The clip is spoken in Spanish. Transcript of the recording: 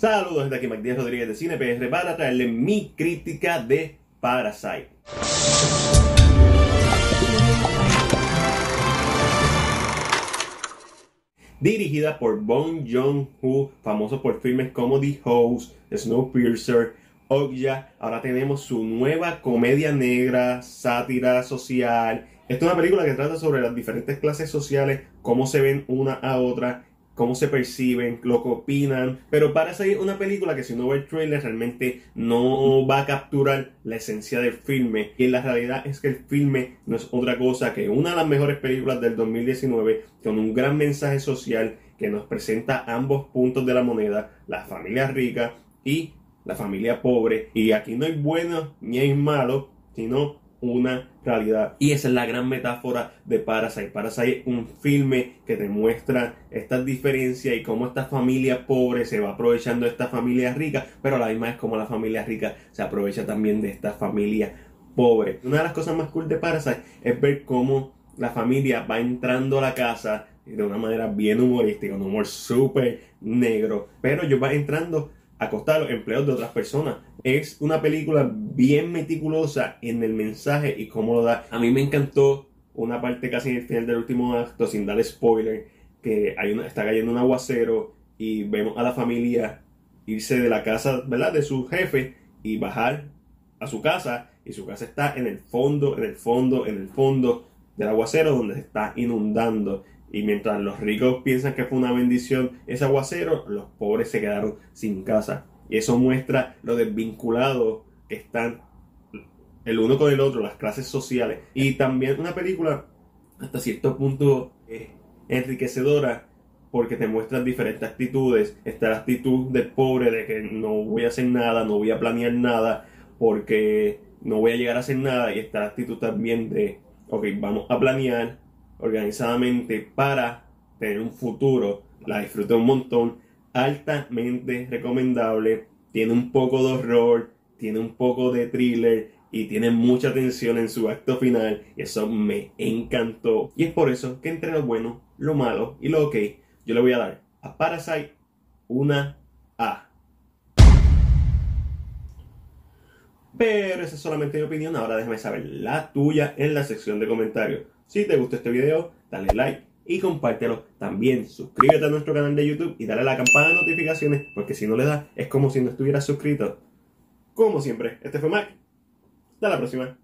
Saludos desde aquí Mac Díaz Rodríguez de CinePR para traerle mi crítica de Parasite. Dirigida por Bong Joon-ho, famoso por filmes como The Host, Snowpiercer, Okja. Ahora tenemos su nueva comedia negra, sátira social. Esta es una película que trata sobre las diferentes clases sociales, cómo se ven una a otra cómo se perciben, lo que opinan. Pero para salir una película que si no ve el trailer realmente no va a capturar la esencia del filme. Y la realidad es que el filme no es otra cosa que una de las mejores películas del 2019 con un gran mensaje social que nos presenta ambos puntos de la moneda, la familia rica y la familia pobre. Y aquí no hay bueno ni hay malo, sino una realidad. Y esa es la gran metáfora de Parasite. Parasite es un filme que te muestra estas diferencias y cómo esta familia pobre se va aprovechando de esta familia rica, pero a la misma es como la familia rica se aprovecha también de esta familia pobre. Una de las cosas más cool de Parasite es ver cómo la familia va entrando a la casa de una manera bien humorística, un humor súper negro, pero ellos van entrando a costa de los empleos de otras personas. Es una película bien meticulosa en el mensaje y cómo lo da. A mí me encantó una parte casi en el final del último acto, sin dar spoiler, que hay una, está cayendo un aguacero y vemos a la familia irse de la casa, ¿verdad? De su jefe y bajar a su casa y su casa está en el fondo, en el fondo, en el fondo del aguacero donde se está inundando. Y mientras los ricos piensan que fue una bendición ese aguacero, los pobres se quedaron sin casa. Y eso muestra lo desvinculado que están el uno con el otro, las clases sociales. Y también una película hasta cierto punto enriquecedora porque te muestra diferentes actitudes. Está la actitud del pobre de que no voy a hacer nada, no voy a planear nada porque no voy a llegar a hacer nada. Y está la actitud también de, ok, vamos a planear, organizadamente para tener un futuro. La disfruté un montón. Altamente recomendable. Tiene un poco de horror, tiene un poco de thriller y tiene mucha tensión en su acto final. Y eso me encantó. Y es por eso que entre lo bueno, lo malo y lo ok, yo le voy a dar a Parasite una A. Pero esa es solamente mi opinión. Ahora déjame saber la tuya en la sección de comentarios. Si te gustó este video, dale like y compártelo. También suscríbete a nuestro canal de YouTube y dale a la campana de notificaciones, porque si no le das, es como si no estuvieras suscrito. Como siempre, este fue Mac. Hasta la próxima.